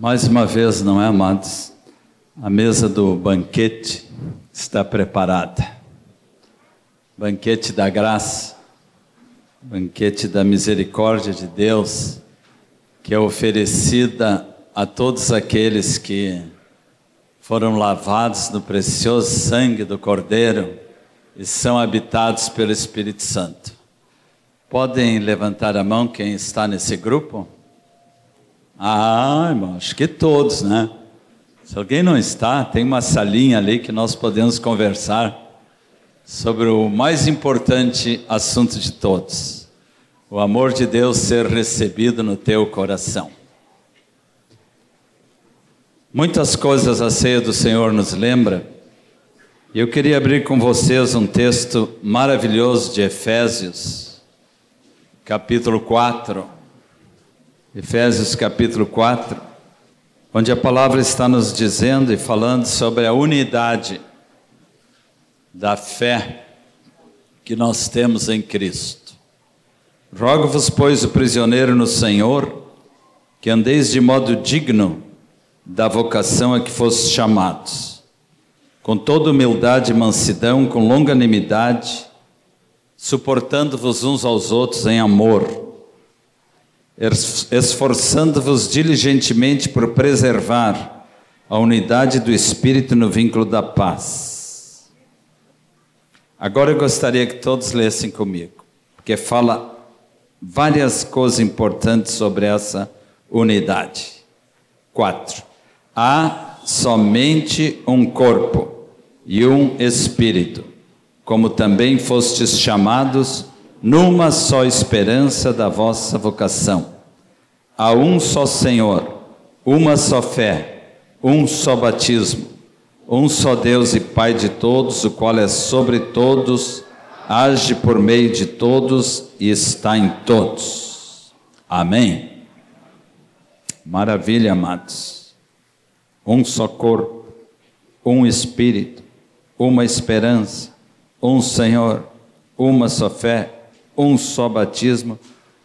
Mais uma vez, não é, amados? A mesa do banquete está preparada. Banquete da graça, banquete da misericórdia de Deus, que é oferecida a todos aqueles que foram lavados no precioso sangue do Cordeiro e são habitados pelo Espírito Santo. Podem levantar a mão quem está nesse grupo? Ah, irmão, acho que todos, né? Se alguém não está, tem uma salinha ali que nós podemos conversar sobre o mais importante assunto de todos: o amor de Deus ser recebido no teu coração. Muitas coisas a ceia do Senhor nos lembra. Eu queria abrir com vocês um texto maravilhoso de Efésios, capítulo 4 Efésios capítulo 4, onde a palavra está nos dizendo e falando sobre a unidade da fé que nós temos em Cristo. Rogo-vos, pois, o prisioneiro no Senhor, que andeis de modo digno da vocação a que fostes chamados, com toda humildade e mansidão, com longanimidade, suportando-vos uns aos outros em amor esforçando-vos diligentemente por preservar a unidade do Espírito no vínculo da paz. Agora eu gostaria que todos lessem comigo, porque fala várias coisas importantes sobre essa unidade. Quatro. Há somente um corpo e um espírito, como também fostes chamados numa só esperança da vossa vocação. Há um só Senhor, uma só fé, um só batismo, um só Deus e Pai de todos, o qual é sobre todos, age por meio de todos e está em todos. Amém. Maravilha, amados. Um só corpo, um espírito, uma esperança, um Senhor, uma só fé um só batismo,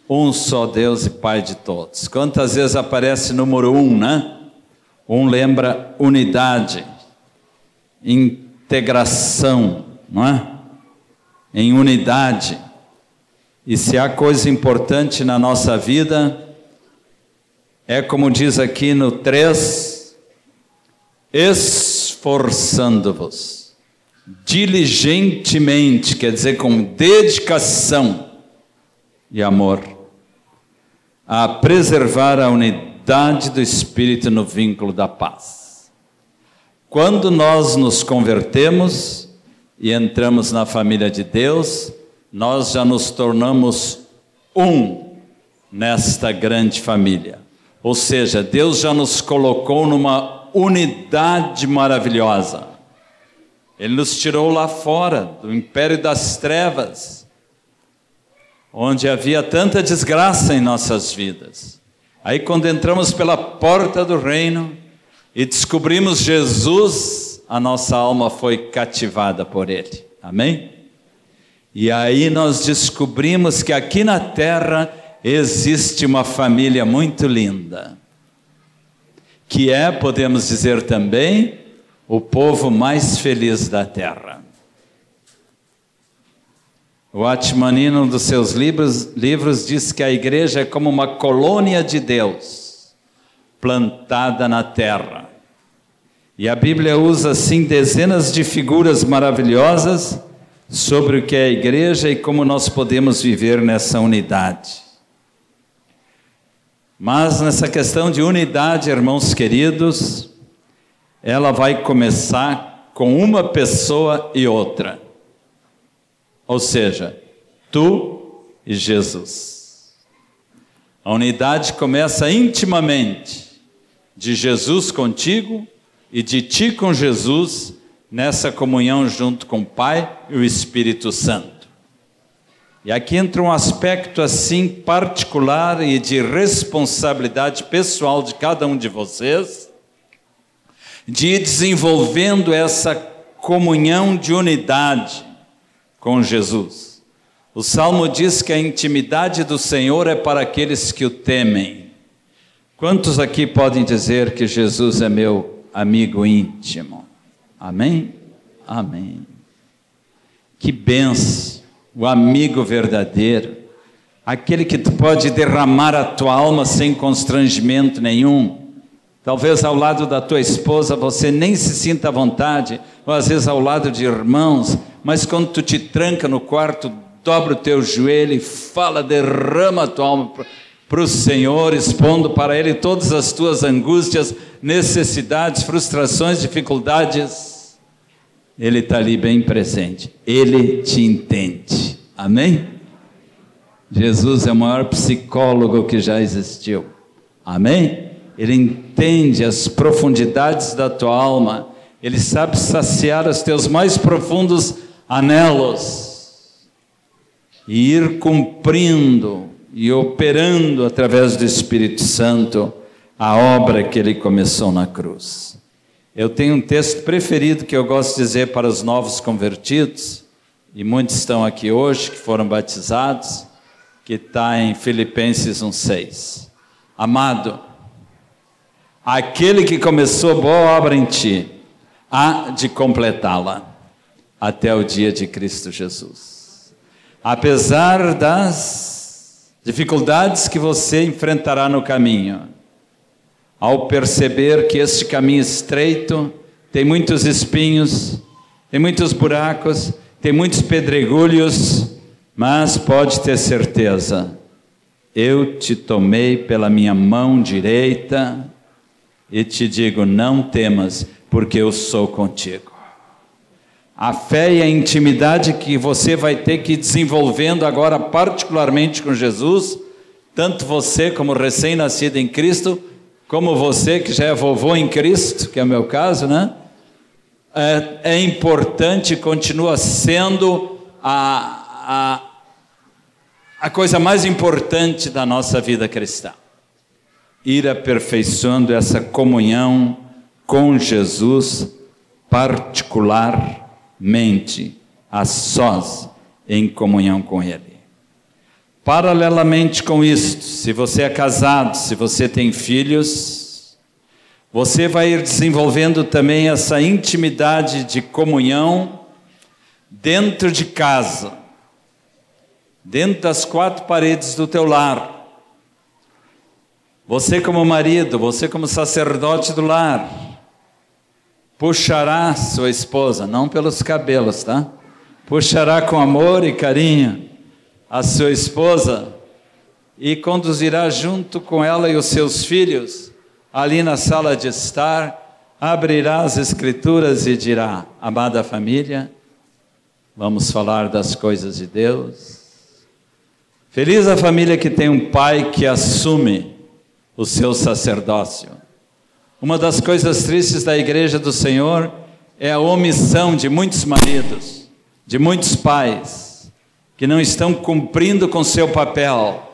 um só Deus e Pai de todos. Quantas vezes aparece número um, né? Um lembra unidade, integração, não é? Em unidade. E se há coisa importante na nossa vida, é como diz aqui no 3, esforçando-vos diligentemente, quer dizer, com dedicação e amor, a preservar a unidade do Espírito no vínculo da paz. Quando nós nos convertemos e entramos na família de Deus, nós já nos tornamos um nesta grande família. Ou seja, Deus já nos colocou numa unidade maravilhosa. Ele nos tirou lá fora do império das trevas, onde havia tanta desgraça em nossas vidas. Aí, quando entramos pela porta do reino e descobrimos Jesus, a nossa alma foi cativada por Ele. Amém? E aí nós descobrimos que aqui na terra existe uma família muito linda, que é, podemos dizer também, o povo mais feliz da terra. O Atmani, num dos seus livros, livros, diz que a igreja é como uma colônia de Deus plantada na terra. E a Bíblia usa assim dezenas de figuras maravilhosas sobre o que é a igreja e como nós podemos viver nessa unidade. Mas nessa questão de unidade, irmãos queridos, ela vai começar com uma pessoa e outra. Ou seja, tu e Jesus. A unidade começa intimamente de Jesus contigo e de ti com Jesus nessa comunhão junto com o Pai e o Espírito Santo. E aqui entra um aspecto assim particular e de responsabilidade pessoal de cada um de vocês de ir desenvolvendo essa comunhão de unidade com Jesus. O salmo diz que a intimidade do Senhor é para aqueles que o temem, Quantos aqui podem dizer que Jesus é meu amigo íntimo? Amém? Amém. Que benção, o amigo verdadeiro, aquele que tu pode derramar a tua alma sem constrangimento nenhum. Talvez ao lado da tua esposa você nem se sinta à vontade, ou às vezes ao lado de irmãos, mas quando tu te tranca no quarto, dobra o teu joelho e fala, derrama a tua alma para o Senhor, expondo para Ele todas as tuas angústias, necessidades, frustrações, dificuldades. Ele está ali bem presente, Ele te entende. Amém? Jesus é o maior psicólogo que já existiu. Amém? Ele entende as profundidades da tua alma, ele sabe saciar os teus mais profundos anelos e ir cumprindo e operando através do Espírito Santo a obra que ele começou na cruz. Eu tenho um texto preferido que eu gosto de dizer para os novos convertidos, e muitos estão aqui hoje que foram batizados, que está em Filipenses 1,6. Amado, aquele que começou boa obra em ti, há de completá-la até o dia de Cristo Jesus. Apesar das dificuldades que você enfrentará no caminho, ao perceber que este caminho estreito tem muitos espinhos, tem muitos buracos, tem muitos pedregulhos, mas pode ter certeza, eu te tomei pela minha mão direita e te digo: não temas, porque eu sou contigo. A fé e a intimidade que você vai ter que ir desenvolvendo agora, particularmente com Jesus, tanto você como recém-nascido em Cristo, como você que já é vovô em Cristo, que é o meu caso, né? É, é importante, continua sendo a, a, a coisa mais importante da nossa vida cristã. Ir aperfeiçoando essa comunhão com Jesus particular mente, a sós, em comunhão com Ele. Paralelamente com isto, se você é casado, se você tem filhos, você vai ir desenvolvendo também essa intimidade de comunhão dentro de casa, dentro das quatro paredes do teu lar. Você como marido, você como sacerdote do lar, puxará sua esposa, não pelos cabelos, tá? Puxará com amor e carinho a sua esposa e conduzirá junto com ela e os seus filhos ali na sala de estar, abrirá as escrituras e dirá: Amada família, vamos falar das coisas de Deus. Feliz a família que tem um pai que assume o seu sacerdócio uma das coisas tristes da igreja do Senhor é a omissão de muitos maridos, de muitos pais, que não estão cumprindo com seu papel.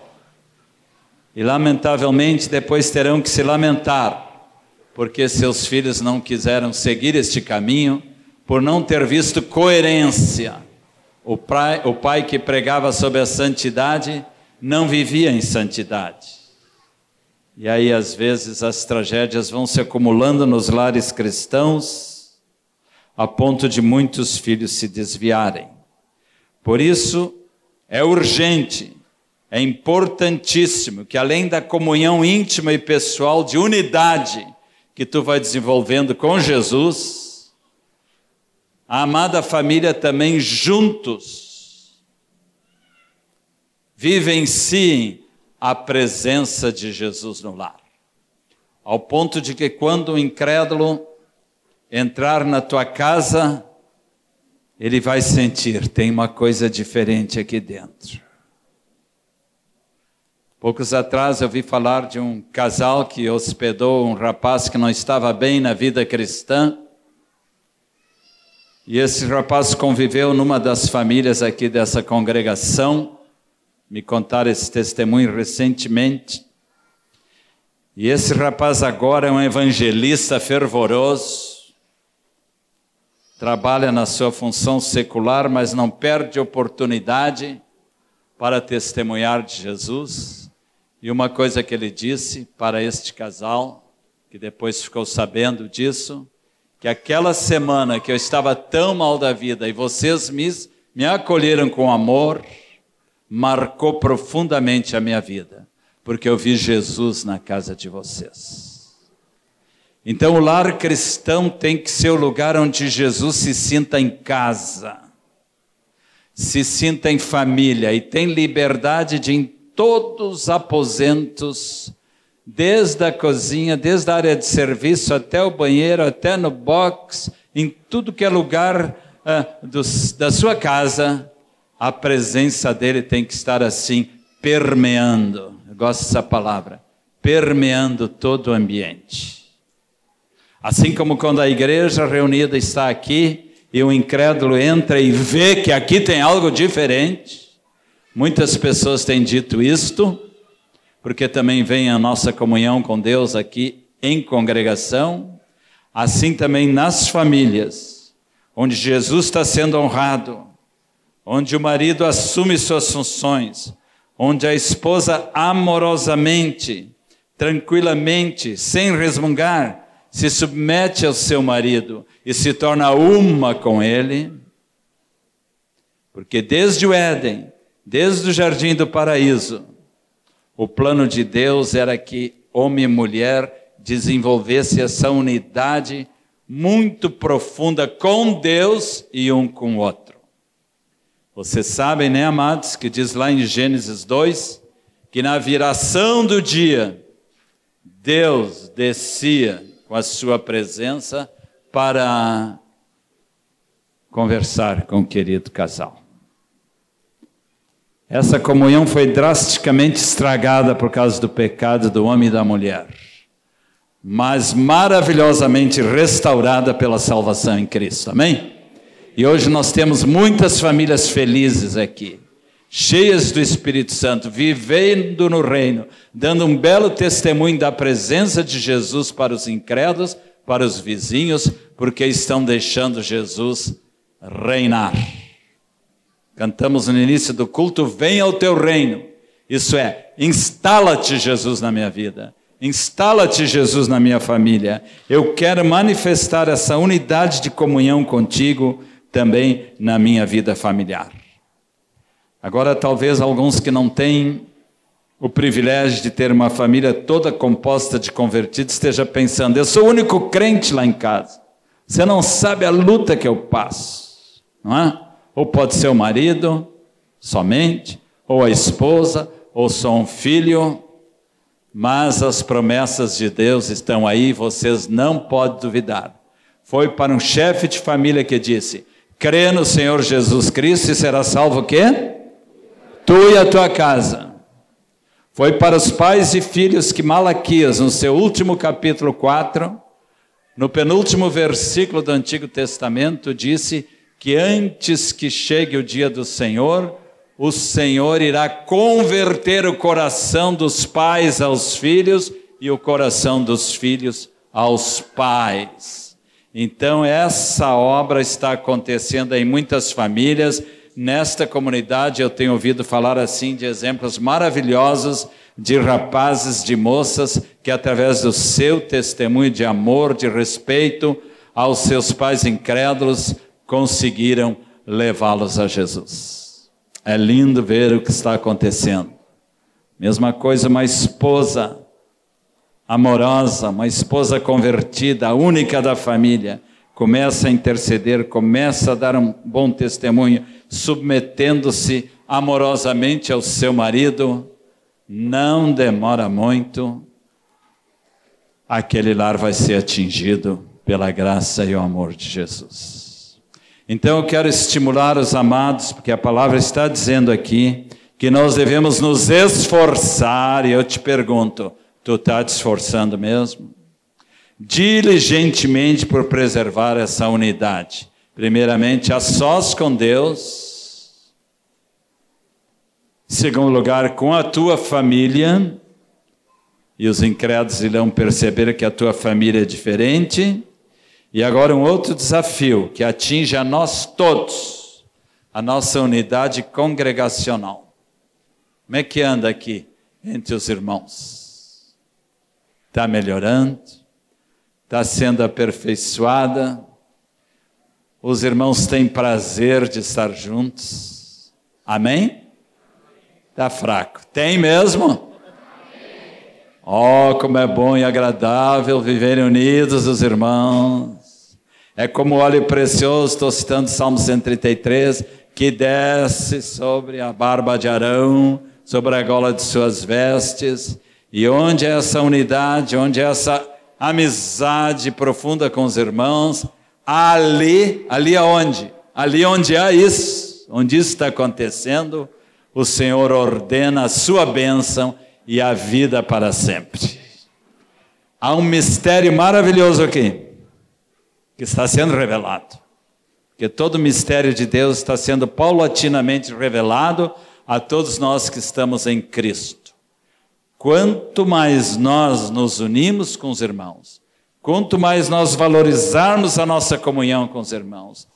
E lamentavelmente depois terão que se lamentar, porque seus filhos não quiseram seguir este caminho, por não ter visto coerência. O pai, o pai que pregava sobre a santidade não vivia em santidade. E aí, às vezes, as tragédias vão se acumulando nos lares cristãos, a ponto de muitos filhos se desviarem. Por isso, é urgente, é importantíssimo que, além da comunhão íntima e pessoal, de unidade que tu vai desenvolvendo com Jesus, a amada família também juntos vivenciem a presença de Jesus no lar. Ao ponto de que quando o incrédulo entrar na tua casa, ele vai sentir, tem uma coisa diferente aqui dentro. Poucos atrás eu vi falar de um casal que hospedou um rapaz que não estava bem na vida cristã. E esse rapaz conviveu numa das famílias aqui dessa congregação me contaram esse testemunho recentemente. E esse rapaz agora é um evangelista fervoroso, trabalha na sua função secular, mas não perde oportunidade para testemunhar de Jesus. E uma coisa que ele disse para este casal, que depois ficou sabendo disso, que aquela semana que eu estava tão mal da vida e vocês me, me acolheram com amor, marcou profundamente a minha vida, porque eu vi Jesus na casa de vocês. Então, o lar cristão tem que ser o lugar onde Jesus se sinta em casa, se sinta em família e tem liberdade de, em todos os aposentos, desde a cozinha, desde a área de serviço até o banheiro, até no box, em tudo que é lugar dos, da sua casa, a presença dele tem que estar assim, permeando. Eu gosto dessa palavra, permeando todo o ambiente. Assim como quando a igreja reunida está aqui e o incrédulo entra e vê que aqui tem algo diferente. Muitas pessoas têm dito isto, porque também vem a nossa comunhão com Deus aqui em congregação, assim também nas famílias, onde Jesus está sendo honrado, onde o marido assume suas funções, onde a esposa amorosamente, tranquilamente, sem resmungar, se submete ao seu marido e se torna uma com ele. Porque desde o Éden, desde o jardim do paraíso, o plano de Deus era que homem e mulher desenvolvessem essa unidade muito profunda com Deus e um com o outro. Vocês sabem, né, amados, que diz lá em Gênesis 2 que na viração do dia, Deus descia com a sua presença para conversar com o querido casal. Essa comunhão foi drasticamente estragada por causa do pecado do homem e da mulher, mas maravilhosamente restaurada pela salvação em Cristo. Amém? E hoje nós temos muitas famílias felizes aqui, cheias do Espírito Santo, vivendo no reino, dando um belo testemunho da presença de Jesus para os incrédulos, para os vizinhos, porque estão deixando Jesus reinar. Cantamos no início do culto: Venha ao teu reino. Isso é, instala-te, Jesus, na minha vida. Instala-te, Jesus, na minha família. Eu quero manifestar essa unidade de comunhão contigo também na minha vida familiar. Agora, talvez alguns que não têm o privilégio de ter uma família toda composta de convertidos esteja pensando: eu sou o único crente lá em casa. Você não sabe a luta que eu passo, não é? Ou pode ser o marido somente, ou a esposa, ou só um filho, mas as promessas de Deus estão aí, vocês não podem duvidar. Foi para um chefe de família que disse: crê no Senhor Jesus Cristo e será salvo o quê? Tu e a tua casa. Foi para os pais e filhos que Malaquias, no seu último capítulo 4, no penúltimo versículo do Antigo Testamento, disse que antes que chegue o dia do Senhor, o Senhor irá converter o coração dos pais aos filhos e o coração dos filhos aos pais. Então, essa obra está acontecendo em muitas famílias. Nesta comunidade, eu tenho ouvido falar assim de exemplos maravilhosos de rapazes, de moças que, através do seu testemunho de amor, de respeito aos seus pais incrédulos, conseguiram levá-los a Jesus. É lindo ver o que está acontecendo. Mesma coisa, uma esposa amorosa, uma esposa convertida, a única da família, começa a interceder, começa a dar um bom testemunho, submetendo-se amorosamente ao seu marido, não demora muito, aquele lar vai ser atingido pela graça e o amor de Jesus. Então eu quero estimular os amados, porque a palavra está dizendo aqui que nós devemos nos esforçar, e eu te pergunto, Tu está te esforçando mesmo? Diligentemente por preservar essa unidade. Primeiramente, a sós com Deus. Em segundo lugar, com a tua família. E os incrédulos irão perceber que a tua família é diferente. E agora um outro desafio que atinge a nós todos, a nossa unidade congregacional. Como é que anda aqui? entre os irmãos. Está melhorando, está sendo aperfeiçoada, os irmãos têm prazer de estar juntos. Amém? Está fraco. Tem mesmo? Oh, como é bom e agradável viverem unidos os irmãos. É como óleo precioso, estou citando Salmo 133, que desce sobre a barba de Arão, sobre a gola de suas vestes. E onde é essa unidade, onde é essa amizade profunda com os irmãos, ali, ali aonde? Ali onde há isso, onde isso está acontecendo, o Senhor ordena a sua bênção e a vida para sempre. Há um mistério maravilhoso aqui, que está sendo revelado. Que todo o mistério de Deus está sendo paulatinamente revelado a todos nós que estamos em Cristo. Quanto mais nós nos unimos com os irmãos, quanto mais nós valorizarmos a nossa comunhão com os irmãos,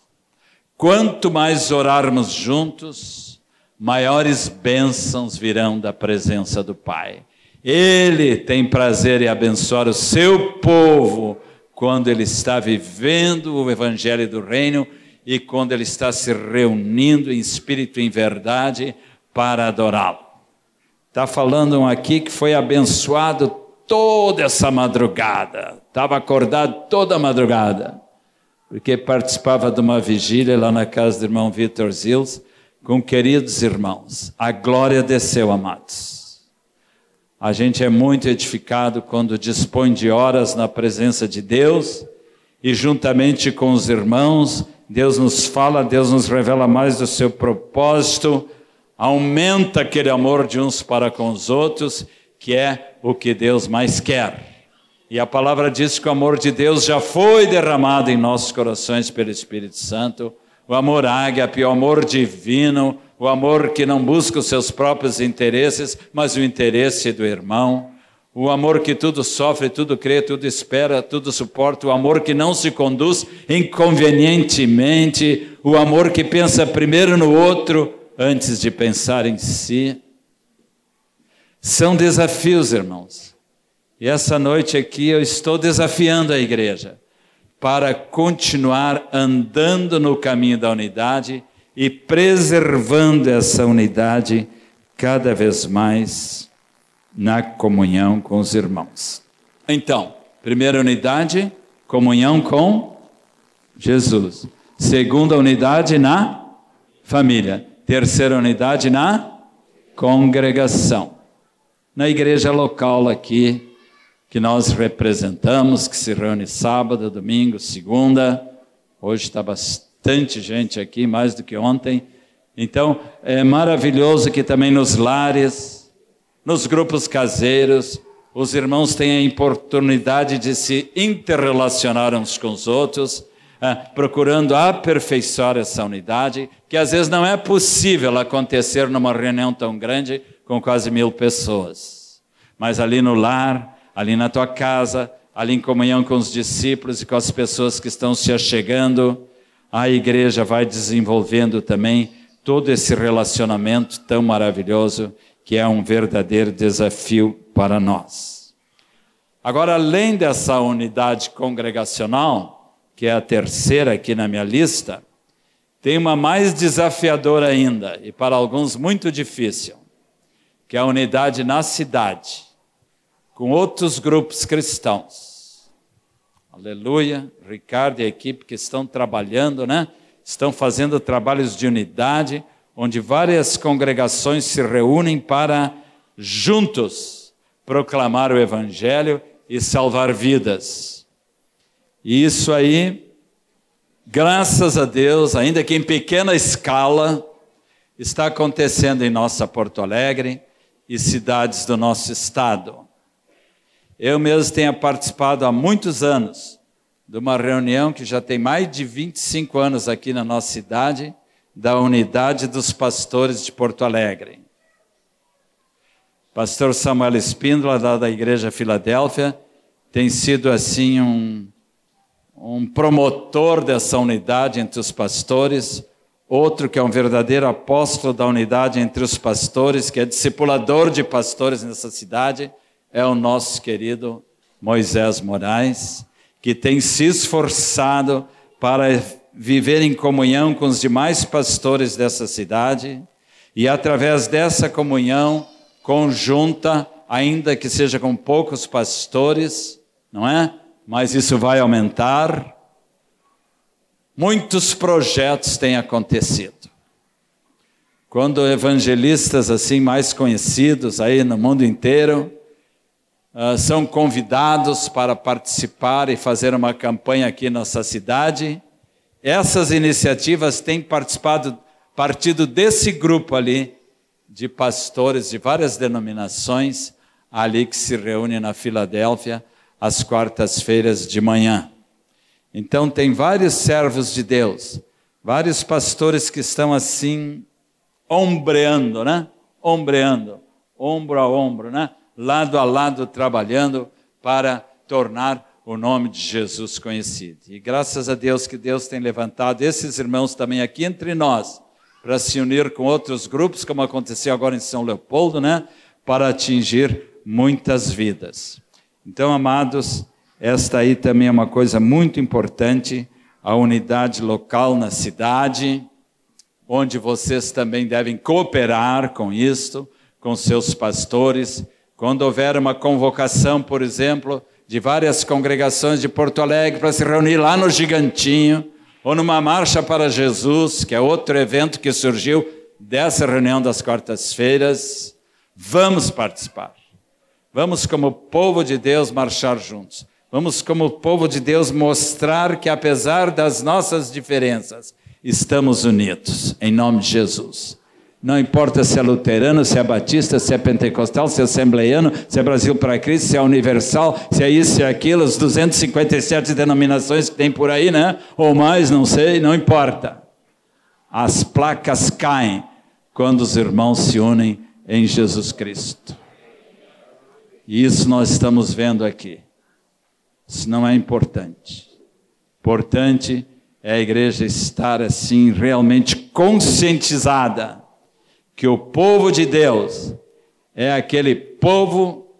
quanto mais orarmos juntos, maiores bênçãos virão da presença do Pai. Ele tem prazer em abençoar o seu povo quando ele está vivendo o evangelho do reino e quando ele está se reunindo em espírito e em verdade para adorá-lo. Está falando aqui que foi abençoado toda essa madrugada, estava acordado toda a madrugada, porque participava de uma vigília lá na casa do irmão Vitor Zils com queridos irmãos. A glória desceu, amados. A gente é muito edificado quando dispõe de horas na presença de Deus e juntamente com os irmãos, Deus nos fala, Deus nos revela mais do seu propósito, aumenta aquele amor de uns para com os outros, que é o que Deus mais quer. E a palavra diz que o amor de Deus já foi derramado em nossos corações pelo Espírito Santo. O amor ágape, o amor divino, o amor que não busca os seus próprios interesses, mas o interesse do irmão, o amor que tudo sofre, tudo crê, tudo espera, tudo suporta, o amor que não se conduz inconvenientemente, o amor que pensa primeiro no outro antes de pensar em si. São desafios, irmãos. E essa noite aqui eu estou desafiando a igreja para continuar andando no caminho da unidade e preservando essa unidade cada vez mais na comunhão com os irmãos. Então, primeira unidade, comunhão com Jesus. Segunda unidade na família. Terceira unidade na congregação. Na igreja local aqui, que nós representamos, que se reúne sábado, domingo, segunda. Hoje está bastante gente aqui, mais do que ontem. Então, é maravilhoso que também nos lares, nos grupos caseiros, os irmãos têm a oportunidade de se interrelacionar uns com os outros, é, procurando aperfeiçoar essa unidade, que às vezes não é possível acontecer numa reunião tão grande com quase mil pessoas. Mas ali no lar, ali na tua casa, ali em comunhão com os discípulos e com as pessoas que estão se achegando. A igreja vai desenvolvendo também todo esse relacionamento tão maravilhoso que é um verdadeiro desafio para nós. Agora, além dessa unidade congregacional, que é a terceira aqui na minha lista, tem uma mais desafiadora ainda, e para alguns muito difícil, que é a unidade na cidade com outros grupos cristãos. Aleluia, Ricardo e a equipe que estão trabalhando, né? Estão fazendo trabalhos de unidade, onde várias congregações se reúnem para juntos proclamar o evangelho e salvar vidas. E isso aí, graças a Deus, ainda que em pequena escala, está acontecendo em nossa Porto Alegre e cidades do nosso estado. Eu mesmo tenho participado há muitos anos de uma reunião que já tem mais de 25 anos aqui na nossa cidade, da Unidade dos Pastores de Porto Alegre. Pastor Samuel Espíndola, lá da Igreja Filadélfia, tem sido assim um, um promotor dessa unidade entre os pastores, Outro que é um verdadeiro apóstolo da unidade entre os pastores, que é discipulador de pastores nessa cidade, é o nosso querido Moisés Moraes, que tem se esforçado para viver em comunhão com os demais pastores dessa cidade e, através dessa comunhão conjunta, ainda que seja com poucos pastores, não é? Mas isso vai aumentar. Muitos projetos têm acontecido. Quando evangelistas assim mais conhecidos aí no mundo inteiro uh, são convidados para participar e fazer uma campanha aqui na nossa cidade, essas iniciativas têm participado, partido desse grupo ali, de pastores de várias denominações, ali que se reúne na Filadélfia, às quartas-feiras de manhã. Então, tem vários servos de Deus, vários pastores que estão assim, ombreando, né? Ombreando, ombro a ombro, né? Lado a lado, trabalhando para tornar o nome de Jesus conhecido. E graças a Deus que Deus tem levantado esses irmãos também aqui entre nós, para se unir com outros grupos, como aconteceu agora em São Leopoldo, né? Para atingir muitas vidas. Então, amados, esta aí também é uma coisa muito importante, a unidade local na cidade, onde vocês também devem cooperar com isto, com seus pastores. Quando houver uma convocação, por exemplo, de várias congregações de Porto Alegre para se reunir lá no Gigantinho, ou numa Marcha para Jesus, que é outro evento que surgiu dessa reunião das quartas-feiras. Vamos participar. Vamos, como povo de Deus, marchar juntos. Vamos, como povo de Deus, mostrar que, apesar das nossas diferenças, estamos unidos, em nome de Jesus. Não importa se é luterano, se é batista, se é pentecostal, se é assembleiano, se é Brasil para Cristo, se é universal, se é isso, se é aquilo, as 257 denominações que tem por aí, né? Ou mais, não sei, não importa. As placas caem quando os irmãos se unem em Jesus Cristo. E isso nós estamos vendo aqui. Isso não é importante. Importante é a igreja estar assim realmente conscientizada que o povo de Deus é aquele povo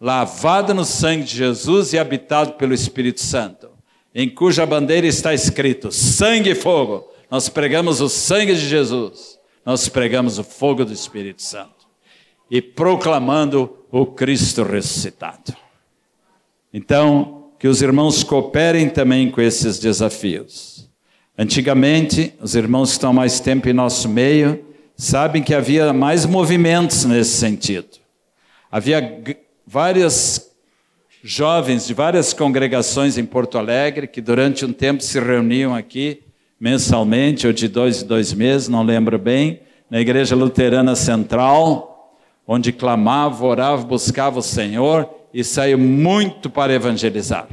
lavado no sangue de Jesus e habitado pelo Espírito Santo, em cuja bandeira está escrito sangue e fogo. Nós pregamos o sangue de Jesus, nós pregamos o fogo do Espírito Santo e proclamando o Cristo ressuscitado. Então, que os irmãos cooperem também com esses desafios. Antigamente, os irmãos que estão mais tempo em nosso meio, sabem que havia mais movimentos nesse sentido. Havia várias jovens de várias congregações em Porto Alegre que durante um tempo se reuniam aqui mensalmente ou de dois em dois meses, não lembro bem, na Igreja Luterana Central, onde clamava, orava, buscava o Senhor e saiu muito para evangelizar.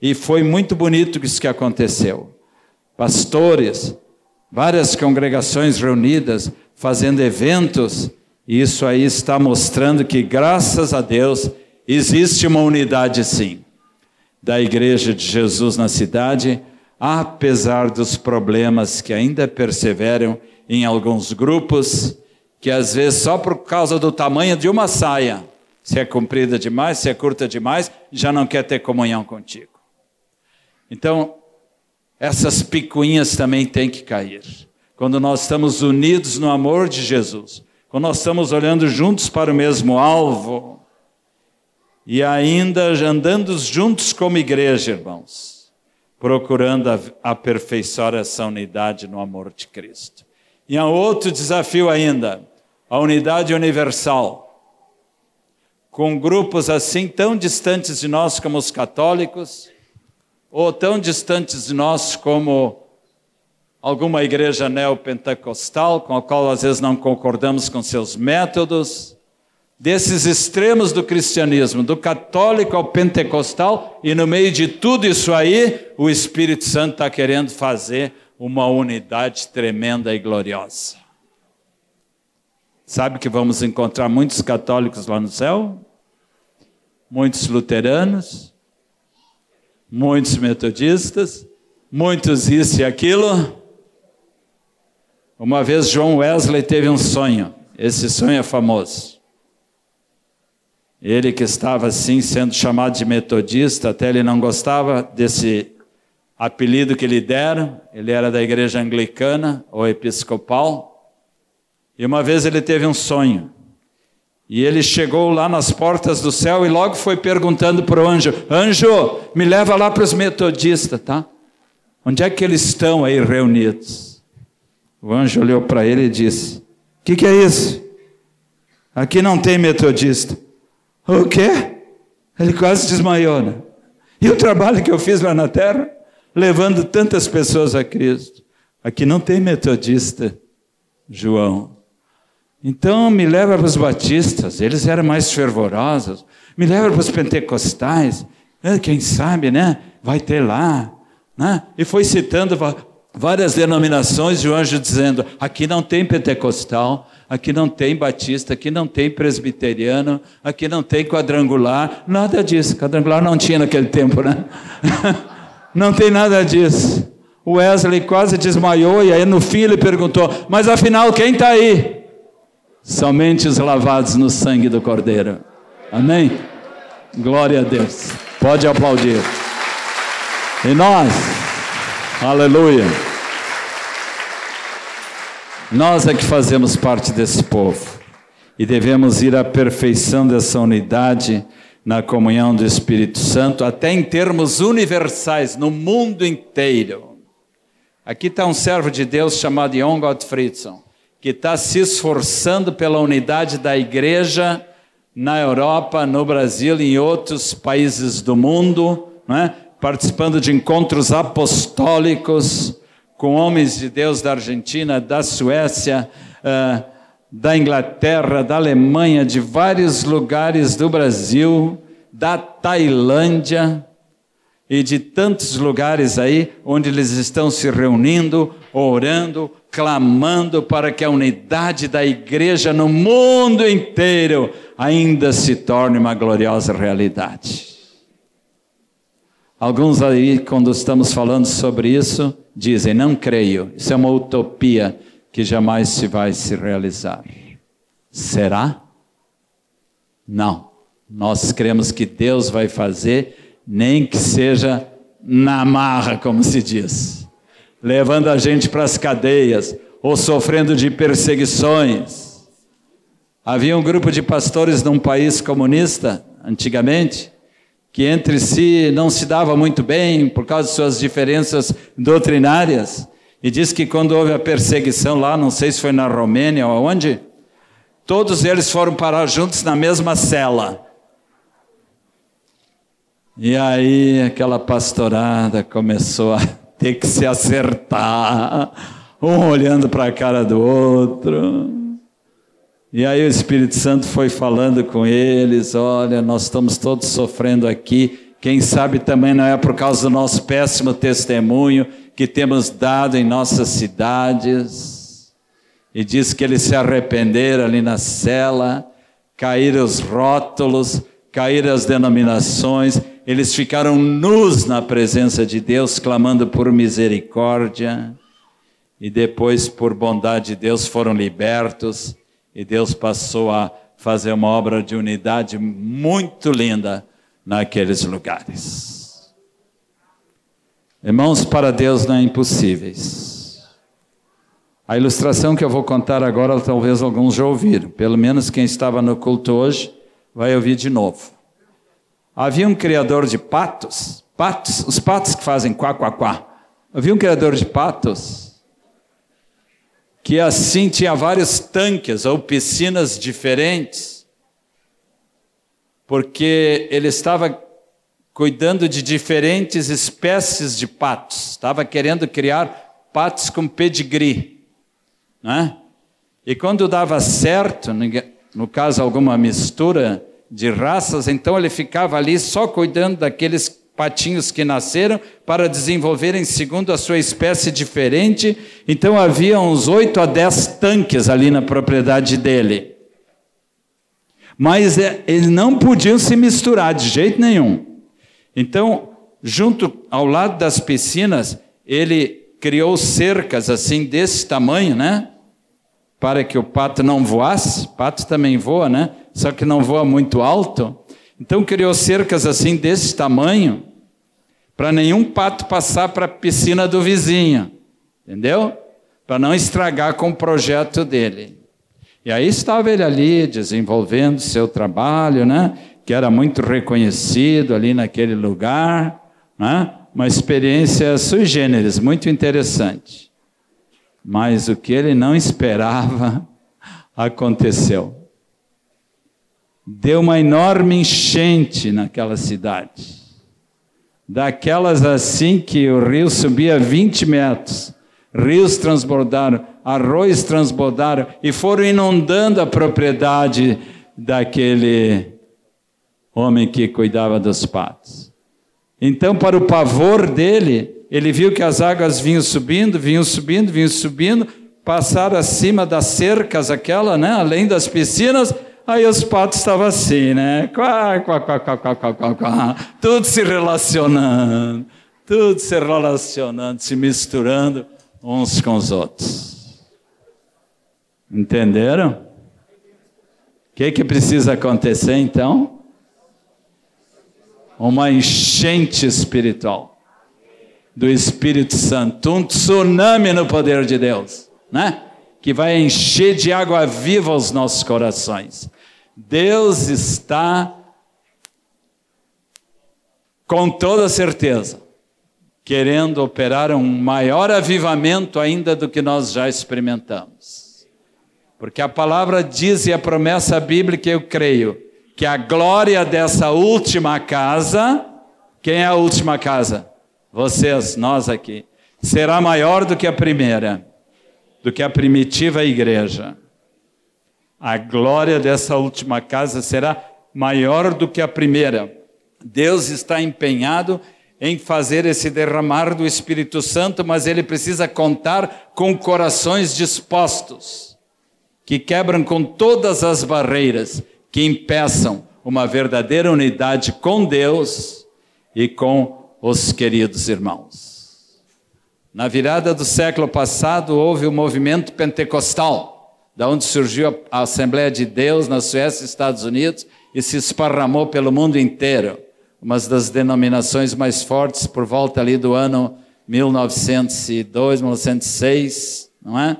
E foi muito bonito isso que aconteceu. Pastores, várias congregações reunidas, fazendo eventos, e isso aí está mostrando que, graças a Deus, existe uma unidade sim, da Igreja de Jesus na cidade, apesar dos problemas que ainda perseveram em alguns grupos, que às vezes só por causa do tamanho de uma saia, se é comprida demais, se é curta demais, já não quer ter comunhão contigo. Então, essas picuinhas também têm que cair. Quando nós estamos unidos no amor de Jesus, quando nós estamos olhando juntos para o mesmo alvo, e ainda andando juntos como igreja, irmãos, procurando aperfeiçoar essa unidade no amor de Cristo. E há outro desafio ainda, a unidade universal. Com grupos assim tão distantes de nós como os católicos, ou tão distantes de nós como alguma igreja neopentecostal, com a qual às vezes não concordamos com seus métodos, desses extremos do cristianismo, do católico ao pentecostal, e no meio de tudo isso aí, o Espírito Santo está querendo fazer uma unidade tremenda e gloriosa. Sabe que vamos encontrar muitos católicos lá no céu? Muitos luteranos, muitos metodistas, muitos isso e aquilo. Uma vez João Wesley teve um sonho, esse sonho é famoso. Ele que estava assim sendo chamado de metodista, até ele não gostava desse apelido que lhe deram, ele era da igreja anglicana ou episcopal. E uma vez ele teve um sonho. E ele chegou lá nas portas do céu e logo foi perguntando para o anjo: Anjo, me leva lá para os metodistas, tá? Onde é que eles estão aí reunidos? O anjo olhou para ele e disse: O que, que, é isso? Aqui não tem metodista. O quê? Ele quase desmaiou, né? E o trabalho que eu fiz lá na terra, levando tantas pessoas a Cristo. Aqui não tem metodista, João. Então me leva para os batistas, eles eram mais fervorosos. Me leva para os pentecostais, é, quem sabe, né? Vai ter lá. Né? E foi citando várias denominações e o anjo dizendo: aqui não tem pentecostal, aqui não tem batista, aqui não tem presbiteriano, aqui não tem quadrangular, nada disso. Quadrangular não tinha naquele tempo, né? não tem nada disso. O Wesley quase desmaiou e aí no fim ele perguntou: mas afinal quem está aí? Somente os lavados no sangue do Cordeiro. Amém? Glória a Deus. Pode aplaudir. E nós Aleluia. Nós é que fazemos parte desse povo e devemos ir à perfeição dessa unidade na comunhão do Espírito Santo, até em termos universais, no mundo inteiro. Aqui está um servo de Deus chamado Jon Gottfriedson, que está se esforçando pela unidade da igreja na Europa, no Brasil e em outros países do mundo, é? participando de encontros apostólicos com homens de Deus da Argentina, da Suécia, uh, da Inglaterra, da Alemanha, de vários lugares do Brasil, da Tailândia e de tantos lugares aí onde eles estão se reunindo, orando, clamando para que a unidade da igreja no mundo inteiro ainda se torne uma gloriosa realidade. Alguns aí, quando estamos falando sobre isso, dizem: não creio, isso é uma utopia que jamais se vai se realizar. Será? Não. Nós cremos que Deus vai fazer, nem que seja na marra, como se diz, levando a gente para as cadeias ou sofrendo de perseguições. Havia um grupo de pastores num país comunista, antigamente, que entre si não se dava muito bem por causa de suas diferenças doutrinárias. E diz que quando houve a perseguição lá, não sei se foi na Romênia ou onde, todos eles foram parar juntos na mesma cela. E aí aquela pastorada começou a ter que se acertar, um olhando para a cara do outro. E aí o Espírito Santo foi falando com eles: olha, nós estamos todos sofrendo aqui. Quem sabe também não é por causa do nosso péssimo testemunho que temos dado em nossas cidades. E diz que eles se arrependeram ali na cela, caíram os rótulos, caíram as denominações, eles ficaram nus na presença de Deus, clamando por misericórdia. E depois, por bondade de Deus, foram libertos e Deus passou a fazer uma obra de unidade muito linda naqueles lugares. Irmãos, para Deus não é impossíveis. A ilustração que eu vou contar agora, talvez alguns já ouviram, pelo menos quem estava no culto hoje vai ouvir de novo. Havia um criador de patos, patos, os patos que fazem quá, quá, quá. Havia um criador de patos que assim tinha vários tanques ou piscinas diferentes, porque ele estava cuidando de diferentes espécies de patos, estava querendo criar patos com pedigree, né? E quando dava certo, no caso alguma mistura de raças, então ele ficava ali só cuidando daqueles patinhos que nasceram para desenvolverem segundo a sua espécie diferente. Então havia uns oito a dez tanques ali na propriedade dele. Mas é, eles não podiam se misturar de jeito nenhum. Então, junto ao lado das piscinas, ele criou cercas assim desse tamanho, né? Para que o pato não voasse. Pato também voa, né? Só que não voa muito alto. Então criou cercas assim desse tamanho para nenhum pato passar para a piscina do vizinho. Entendeu? Para não estragar com o projeto dele. E aí estava ele ali desenvolvendo seu trabalho, né? Que era muito reconhecido ali naquele lugar, né? Uma experiência sui generis, muito interessante. Mas o que ele não esperava aconteceu. Deu uma enorme enchente naquela cidade. Daquelas assim que o rio subia 20 metros rios transbordaram, arroios transbordaram e foram inundando a propriedade daquele homem que cuidava dos patos. Então, para o pavor dele, ele viu que as águas vinham subindo, vinham subindo, vinham subindo, passaram acima das cercas, aquela, né? Além das piscinas, aí os patos estavam assim, né? Quá, quá, quá, quá, quá, quá, quá, tudo se relacionando, tudo se relacionando, se misturando uns com os outros. Entenderam? O que, que precisa acontecer então? Uma enchente espiritual do Espírito Santo, um tsunami no poder de Deus, né? Que vai encher de água viva os nossos corações. Deus está com toda certeza querendo operar um maior avivamento ainda do que nós já experimentamos. Porque a palavra diz e a promessa bíblica, eu creio, que a glória dessa última casa, quem é a última casa? Vocês, nós aqui, será maior do que a primeira, do que a primitiva igreja. A glória dessa última casa será maior do que a primeira. Deus está empenhado em fazer esse derramar do Espírito Santo, mas ele precisa contar com corações dispostos, que quebram com todas as barreiras que impeçam uma verdadeira unidade com Deus e com os queridos irmãos. Na virada do século passado houve o movimento pentecostal, da onde surgiu a Assembleia de Deus na Suécia e Estados Unidos e se esparramou pelo mundo inteiro uma das denominações mais fortes por volta ali do ano 1902, 1906, não é?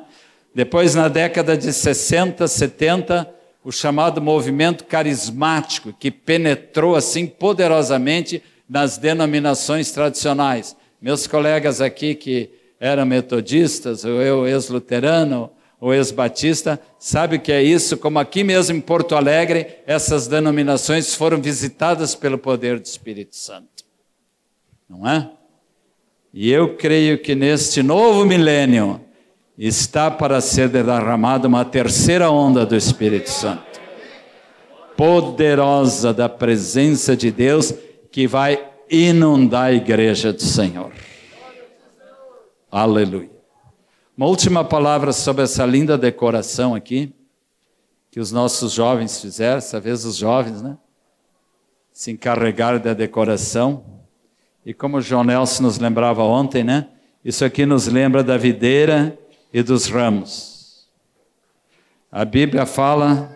Depois, na década de 60, 70, o chamado movimento carismático, que penetrou assim poderosamente nas denominações tradicionais. Meus colegas aqui que eram metodistas, ou eu ex-luterano, o ex-batista, sabe o que é isso? Como aqui mesmo em Porto Alegre, essas denominações foram visitadas pelo poder do Espírito Santo. Não é? E eu creio que neste novo milênio está para ser derramada uma terceira onda do Espírito Santo. Poderosa da presença de Deus que vai inundar a igreja do Senhor. Aleluia. Uma última palavra sobre essa linda decoração aqui, que os nossos jovens fizeram, essa vez os jovens, né? Se encarregaram da decoração. E como o João Nelson nos lembrava ontem, né? Isso aqui nos lembra da videira e dos ramos. A Bíblia fala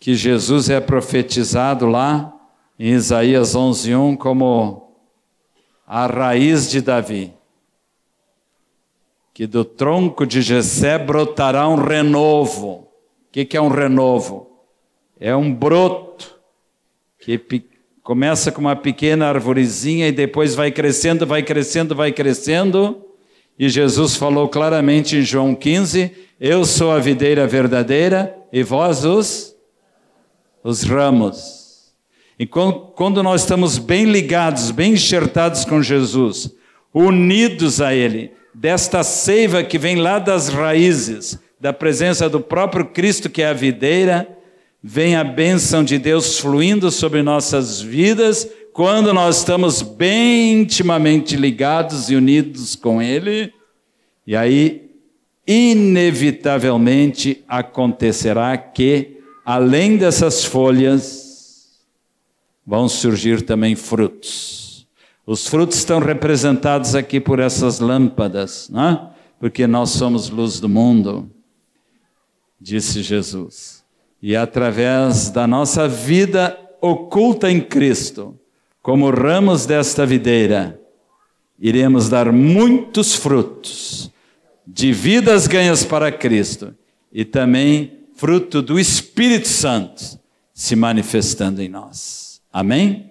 que Jesus é profetizado lá em Isaías 11:1 como a raiz de Davi que do tronco de Jessé brotará um renovo. O que, que é um renovo? É um broto que começa com uma pequena arvorezinha e depois vai crescendo, vai crescendo, vai crescendo. E Jesus falou claramente em João 15: Eu sou a videira verdadeira e vós os, os ramos. E quando nós estamos bem ligados, bem enxertados com Jesus, unidos a Ele, desta seiva que vem lá das raízes, da presença do próprio Cristo, que é a videira, vem a bênção de Deus fluindo sobre nossas vidas, quando nós estamos bem intimamente ligados e unidos com Ele, e aí, inevitavelmente, acontecerá que, além dessas folhas, vão surgir também frutos. Os frutos estão representados aqui por essas lâmpadas, né? porque nós somos luz do mundo, disse Jesus. E através da nossa vida oculta em Cristo, como ramos desta videira, iremos dar muitos frutos de vidas ganhas para Cristo e também fruto do Espírito Santo se manifestando em nós. Amém?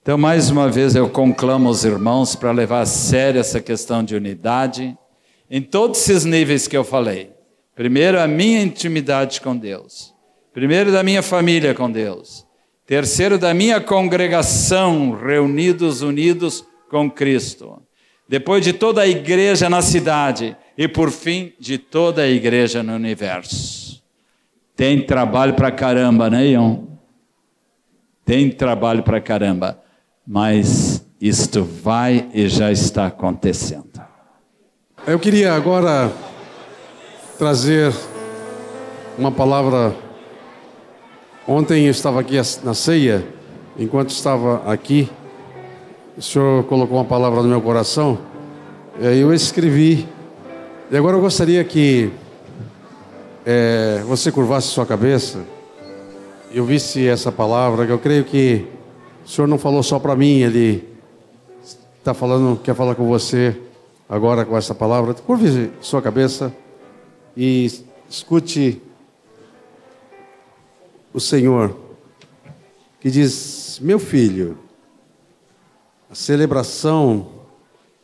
Então, mais uma vez, eu conclamo os irmãos para levar a sério essa questão de unidade, em todos esses níveis que eu falei. Primeiro, a minha intimidade com Deus. Primeiro, da minha família com Deus. Terceiro, da minha congregação, reunidos, unidos com Cristo. Depois, de toda a igreja na cidade. E, por fim, de toda a igreja no universo. Tem trabalho para caramba, né, Ion? Tem trabalho para caramba mas isto vai e já está acontecendo. Eu queria agora trazer uma palavra. Ontem eu estava aqui na ceia, enquanto estava aqui, o Senhor colocou uma palavra no meu coração, e aí eu escrevi. E agora eu gostaria que é, você curvasse sua cabeça eu visse essa palavra, que eu creio que o Senhor não falou só para mim, Ele está falando, quer falar com você agora com essa palavra. Curve sua cabeça e escute o Senhor que diz: Meu filho, a celebração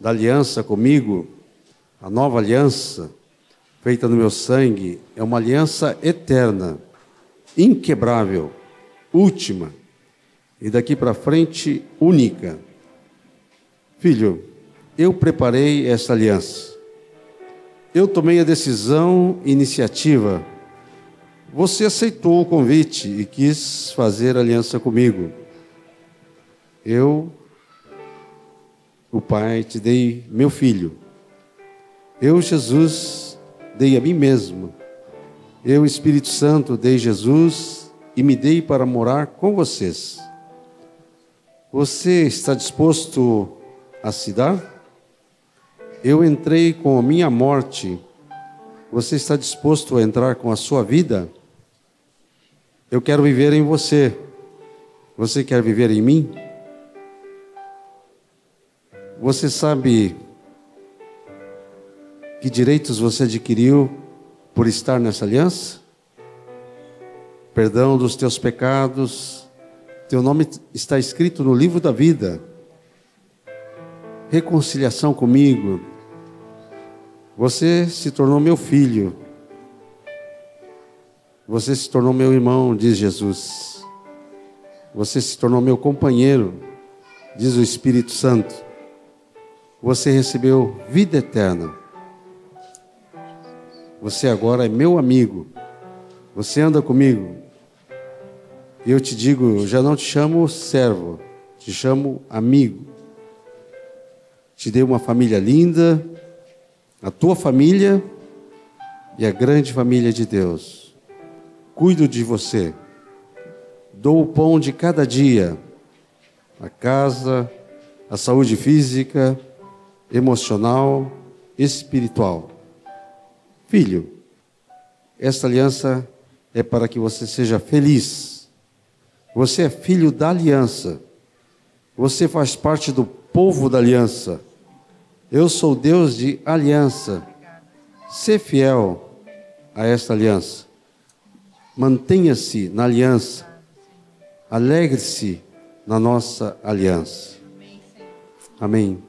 da aliança comigo, a nova aliança feita no meu sangue, é uma aliança eterna, inquebrável, última e daqui para frente única. Filho, eu preparei essa aliança. Eu tomei a decisão, iniciativa. Você aceitou o convite e quis fazer aliança comigo. Eu, o Pai, te dei meu filho. Eu, Jesus, dei a mim mesmo. Eu, Espírito Santo, dei Jesus e me dei para morar com vocês. Você está disposto a se dar? Eu entrei com a minha morte. Você está disposto a entrar com a sua vida? Eu quero viver em você. Você quer viver em mim? Você sabe que direitos você adquiriu por estar nessa aliança? Perdão dos teus pecados, teu nome está escrito no livro da vida. Reconciliação comigo. Você se tornou meu filho. Você se tornou meu irmão, diz Jesus. Você se tornou meu companheiro, diz o Espírito Santo. Você recebeu vida eterna. Você agora é meu amigo. Você anda comigo. E eu te digo, já não te chamo servo, te chamo amigo. Te dei uma família linda, a tua família e a grande família de Deus. Cuido de você. Dou o pão de cada dia, a casa, a saúde física, emocional, espiritual. Filho, esta aliança é para que você seja feliz você é filho da aliança. Você faz parte do povo da aliança. Eu sou Deus de aliança. Ser fiel a esta aliança. Mantenha-se na aliança. Alegre-se na nossa aliança. Amém.